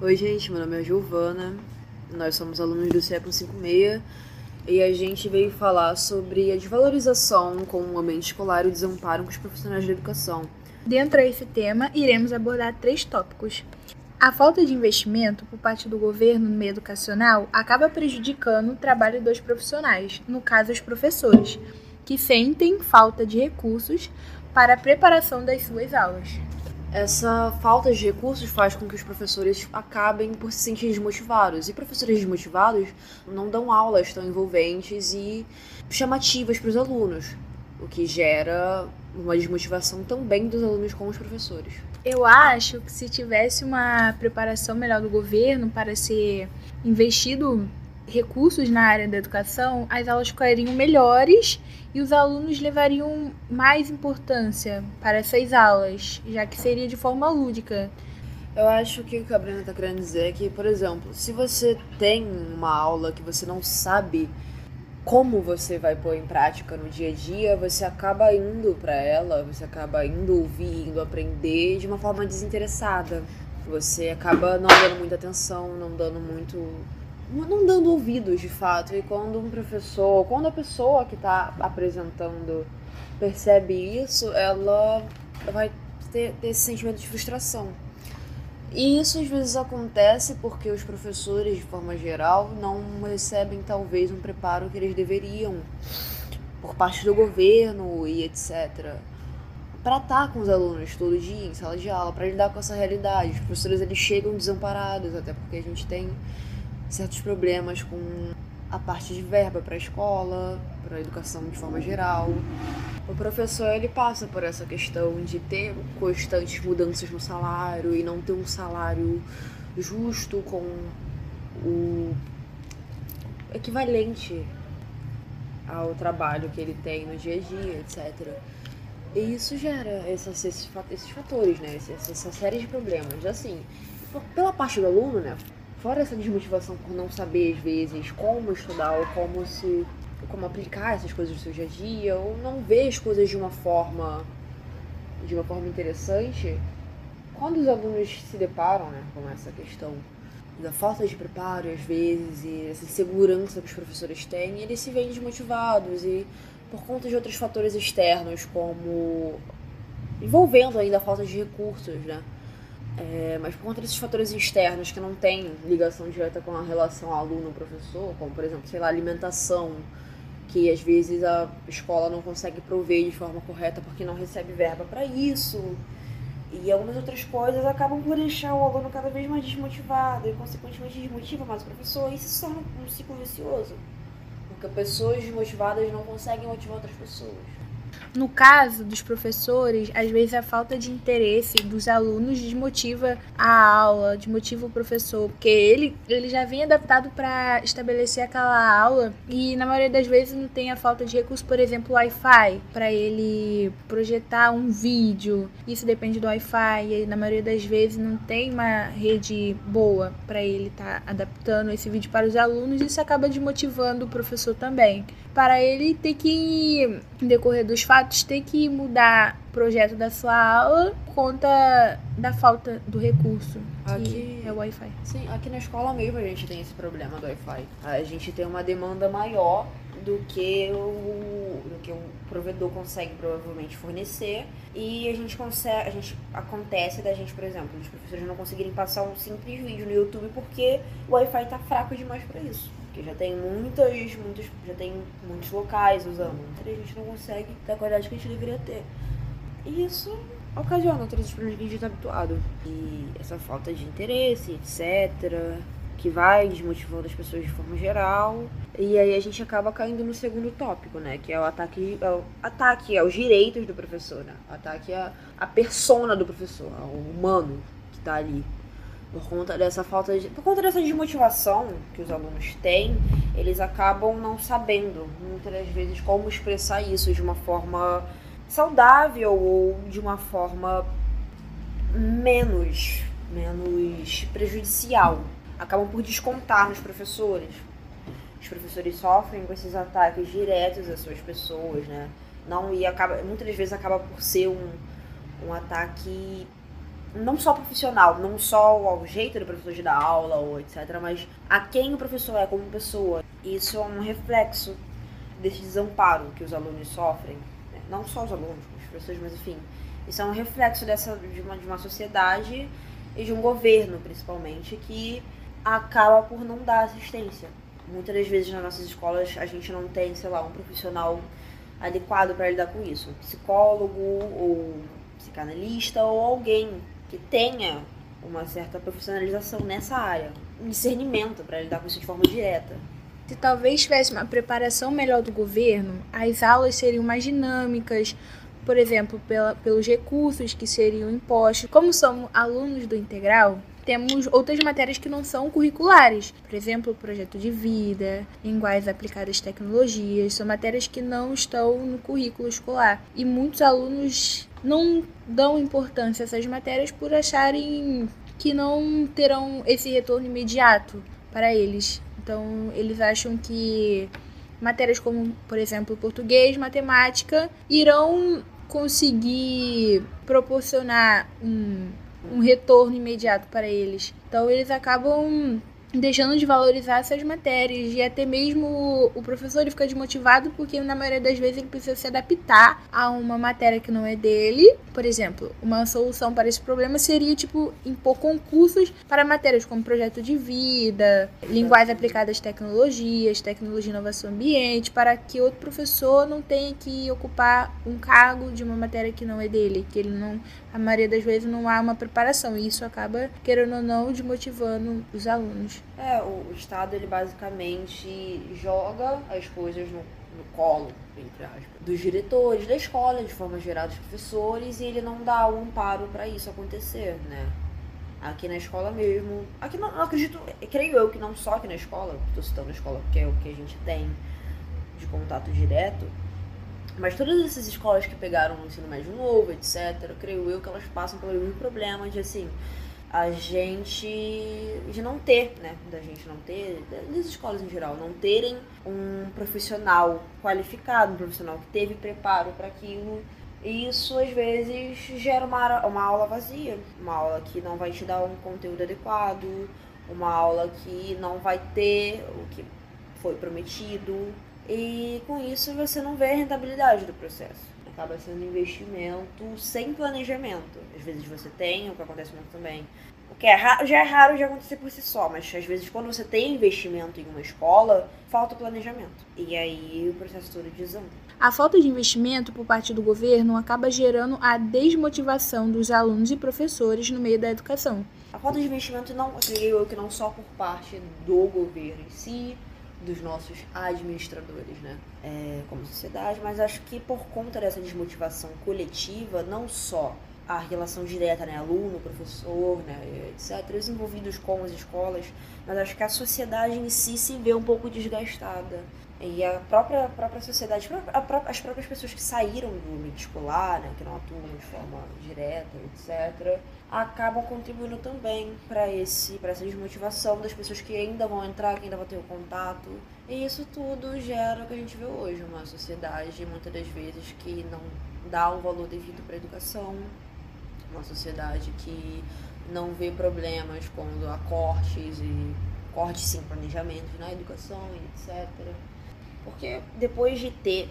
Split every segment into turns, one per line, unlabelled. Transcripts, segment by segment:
Oi, gente, meu nome é Giovana, nós somos alunos do CEP 56 e a gente veio falar sobre a desvalorização com o ambiente escolar e o desamparo com os profissionais de educação.
Dentro desse tema, iremos abordar três tópicos. A falta de investimento por parte do governo no meio educacional acaba prejudicando o trabalho dos profissionais, no caso, os professores, que sentem falta de recursos para a preparação das suas aulas.
Essa falta de recursos faz com que os professores acabem por se sentir desmotivados. E professores desmotivados não dão aulas tão envolventes e chamativas para os alunos, o que gera uma desmotivação também dos alunos com os professores.
Eu acho que se tivesse uma preparação melhor do governo para ser investido recursos na área da educação, as aulas ficariam melhores e os alunos levariam mais importância para essas aulas, já que seria de forma lúdica.
Eu acho que o que a Brenda está querendo dizer é que, por exemplo, se você tem uma aula que você não sabe como você vai pôr em prática no dia a dia, você acaba indo para ela, você acaba indo ouvir, indo aprender de uma forma desinteressada. Você acaba não dando muita atenção, não dando muito não dando ouvidos de fato. E quando um professor, quando a pessoa que está apresentando percebe isso, ela vai ter, ter esse sentimento de frustração. E isso às vezes acontece porque os professores, de forma geral, não recebem talvez um preparo que eles deveriam por parte do governo e etc. Para estar com os alunos todo dia em sala de aula, para lidar com essa realidade. Os professores eles chegam desamparados, até porque a gente tem certos problemas com a parte de verba para a escola, para a educação de forma geral. O professor ele passa por essa questão de ter constantes mudanças no salário e não ter um salário justo com o equivalente ao trabalho que ele tem no dia a dia, etc. E isso gera esses, esses, fatores, né? Essa, essa série de problemas. Assim, pela parte do aluno, né? Fora essa desmotivação por não saber às vezes como estudar ou como se como aplicar essas coisas no seu dia a dia ou não ver as coisas de uma forma de uma forma interessante quando os alunos se deparam né, com essa questão da falta de preparo às vezes e essa insegurança que os professores têm eles se veem desmotivados e por conta de outros fatores externos como envolvendo ainda a falta de recursos né é, mas por conta desses fatores externos que não têm ligação direta com a relação aluno-professor, como por exemplo, sei lá, alimentação, que às vezes a escola não consegue prover de forma correta porque não recebe verba para isso, e algumas outras coisas acabam por deixar o aluno cada vez mais desmotivado e, consequentemente, desmotiva mais o professor, e isso se torna um ciclo vicioso, porque pessoas desmotivadas não conseguem motivar outras pessoas.
No caso dos professores, às vezes a falta de interesse dos alunos desmotiva a aula, desmotiva o professor, porque ele, ele já vem adaptado para estabelecer aquela aula e na maioria das vezes não tem a falta de recurso, por exemplo, Wi-Fi, para ele projetar um vídeo. Isso depende do Wi-Fi e na maioria das vezes não tem uma rede boa para ele estar tá adaptando esse vídeo para os alunos. Isso acaba desmotivando o professor também. Para ele ter que, em decorrer dos fatos, ter que mudar o projeto da sua aula por conta da falta do recurso. Aqui é o Wi-Fi.
Sim, aqui na escola mesmo a gente tem esse problema do Wi-Fi. A gente tem uma demanda maior do que o, do que o provedor consegue provavelmente fornecer e a gente consegue a gente acontece da gente por exemplo os professores não conseguirem passar um simples vídeo no YouTube porque o Wi-Fi tá fraco demais para isso porque já tem muitas, muitos, já tem muitos locais usando. Então a gente não consegue ter a qualidade que a gente deveria ter. E isso ocasiona todos os problemas que a gente está habituado. E essa falta de interesse, etc., que vai desmotivando as pessoas de forma geral. E aí a gente acaba caindo no segundo tópico, né? Que é o ataque, é o ataque aos direitos do professor, né? O ataque à, à persona do professor, ao humano que está ali por conta dessa falta de, por conta dessa desmotivação que os alunos têm, eles acabam não sabendo muitas vezes como expressar isso de uma forma saudável ou de uma forma menos menos prejudicial. Acabam por descontar nos professores. Os professores sofrem com esses ataques diretos às suas pessoas, né? Não e acaba muitas vezes acaba por ser um, um ataque não só profissional, não só ao jeito do professor de dar aula ou etc, mas a quem o professor é como pessoa. Isso é um reflexo desse desamparo que os alunos sofrem, né? não só os alunos, os professores, mas enfim, isso é um reflexo dessa de uma, de uma sociedade e de um governo, principalmente, que acaba por não dar assistência. Muitas das vezes nas nossas escolas a gente não tem, sei lá, um profissional adequado para lidar com isso, um psicólogo ou psicanalista ou alguém que tenha uma certa profissionalização nessa área, um discernimento para lidar com isso de forma direta.
Se talvez tivesse uma preparação melhor do governo, as aulas seriam mais dinâmicas, por exemplo, pela, pelos recursos que seriam impostos. Como somos alunos do integral, temos outras matérias que não são curriculares. Por exemplo, projeto de vida, linguagens aplicadas tecnologias, são matérias que não estão no currículo escolar. E muitos alunos não dão importância a essas matérias por acharem que não terão esse retorno imediato para eles. Então, eles acham que matérias como, por exemplo, português, matemática, irão conseguir proporcionar um, um retorno imediato para eles. Então eles acabam deixando de valorizar essas matérias e até mesmo o professor ele fica desmotivado porque na maioria das vezes ele precisa se adaptar a uma matéria que não é dele. Por exemplo, uma solução para esse problema seria tipo impor concursos para matérias como projeto de vida, linguagens aplicadas às tecnologias, tecnologia e inovação ambiente, para que outro professor não tenha que ocupar um cargo de uma matéria que não é dele, que ele não a maioria das vezes não há uma preparação e isso acaba querendo ou não desmotivando os alunos.
É, o Estado, ele basicamente joga as coisas no, no colo, entre aspas, dos diretores da escola, de forma geral, dos professores, e ele não dá um amparo para isso acontecer, né? Aqui na escola mesmo. Aqui não, não acredito, creio eu que não só aqui na escola, estou citando a escola porque é o que a gente tem de contato direto, mas todas essas escolas que pegaram o ensino médio novo, etc., creio eu que elas passam pelo mesmo problema de assim a gente de não ter, né, da gente não ter, das escolas em geral, não terem um profissional qualificado, um profissional que teve preparo para aquilo. E isso às vezes gera uma, uma aula vazia, uma aula que não vai te dar um conteúdo adequado, uma aula que não vai ter o que foi prometido. E com isso você não vê a rentabilidade do processo acaba sendo investimento sem planejamento. Às vezes você tem, o que acontece muito também. O que é raro, já é raro de acontecer por si só, mas às vezes quando você tem investimento em uma escola, falta planejamento. E aí o processo todo desanda.
A falta de investimento por parte do governo acaba gerando a desmotivação dos alunos e professores no meio da educação.
A falta de investimento não, eu que não só por parte do governo em si, dos nossos administradores, né? É, como sociedade, mas acho que por conta dessa desmotivação coletiva, não só a relação direta, né, aluno, professor, né, etc., os envolvidos com as escolas, mas acho que a sociedade em si se vê um pouco desgastada. E a própria, a própria sociedade, as próprias pessoas que saíram do ambiente escolar, né, que não atuam de forma direta, etc., acabam contribuindo também para esse essa desmotivação das pessoas que ainda vão entrar, que ainda vão ter o contato. E isso tudo gera o que a gente vê hoje, uma sociedade muitas das vezes que não dá o valor devido para a educação, uma sociedade que não vê problemas quando há cortes e cortes sim, planejamentos na educação etc. Porque depois de ter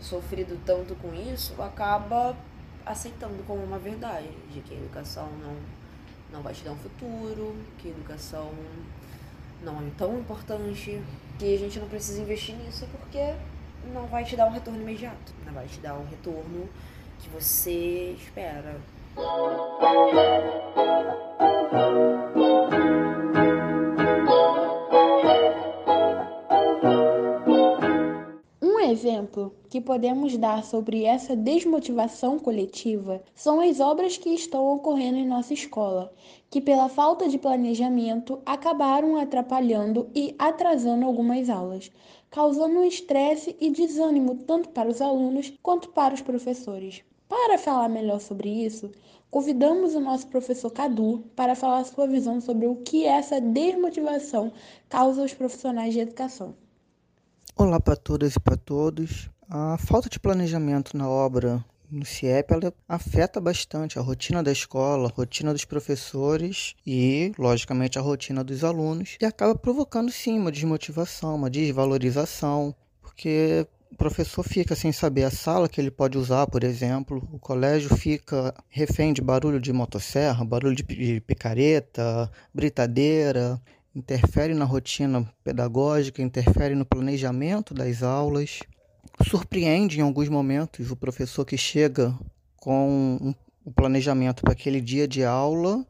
sofrido tanto com isso, acaba aceitando como uma verdade de que a educação não, não vai te dar um futuro, que a educação não é tão importante, que a gente não precisa investir nisso porque não vai te dar um retorno imediato, não vai te dar um retorno que você espera.
Exemplo que podemos dar sobre essa desmotivação coletiva são as obras que estão ocorrendo em nossa escola, que, pela falta de planejamento, acabaram atrapalhando e atrasando algumas aulas, causando um estresse e desânimo tanto para os alunos quanto para os professores. Para falar melhor sobre isso, convidamos o nosso professor Cadu para falar sua visão sobre o que essa desmotivação causa aos profissionais de educação.
Olá para todas e para todos. A falta de planejamento na obra no CIEP ela afeta bastante a rotina da escola, a rotina dos professores e, logicamente, a rotina dos alunos. E acaba provocando sim uma desmotivação, uma desvalorização, porque o professor fica sem saber a sala que ele pode usar, por exemplo, o colégio fica refém de barulho de motosserra, barulho de picareta, britadeira, interfere na rotina pedagógica, interfere no planejamento das aulas surpreende em alguns momentos o professor que chega com o planejamento para aquele dia de aula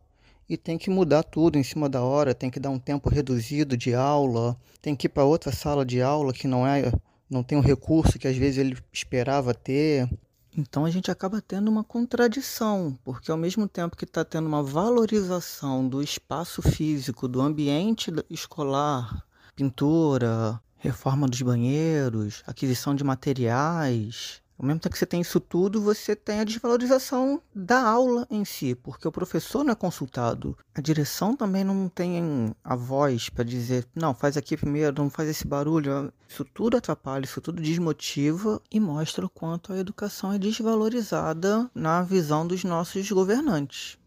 e tem que mudar tudo em cima da hora, tem que dar um tempo reduzido de aula, tem que ir para outra sala de aula que não é não tem o recurso que às vezes ele esperava ter. Então a gente acaba tendo uma contradição, porque ao mesmo tempo que está tendo uma valorização do espaço físico, do ambiente escolar, pintura, reforma dos banheiros, aquisição de materiais. Ao mesmo tempo que você tem isso tudo, você tem a desvalorização da aula em si, porque o professor não é consultado. A direção também não tem a voz para dizer, não, faz aqui primeiro, não faz esse barulho. Isso tudo atrapalha, isso tudo desmotiva e mostra o quanto a educação é desvalorizada na visão dos nossos governantes.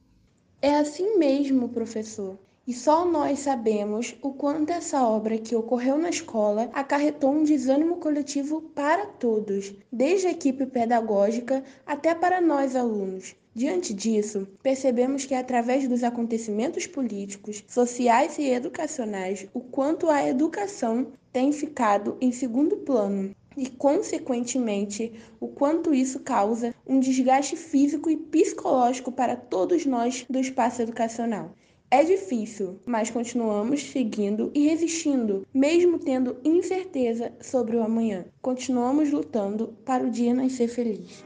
É assim mesmo, professor. E só nós sabemos o quanto essa obra que ocorreu na escola acarretou um desânimo coletivo para todos, desde a equipe pedagógica até para nós alunos. Diante disso, percebemos que através dos acontecimentos políticos, sociais e educacionais, o quanto a educação tem ficado em segundo plano e, consequentemente, o quanto isso causa um desgaste físico e psicológico para todos nós do espaço educacional. É difícil, mas continuamos seguindo e resistindo, mesmo tendo incerteza sobre o amanhã. Continuamos lutando para o dia nascer feliz.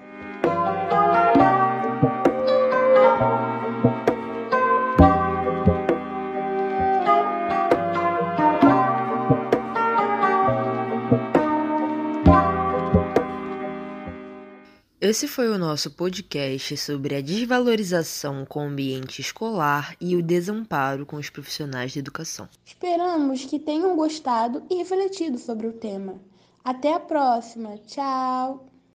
Esse foi o nosso podcast sobre a desvalorização com o ambiente escolar e o desamparo com os profissionais de educação.
Esperamos que tenham gostado e refletido sobre o tema. Até a próxima. Tchau!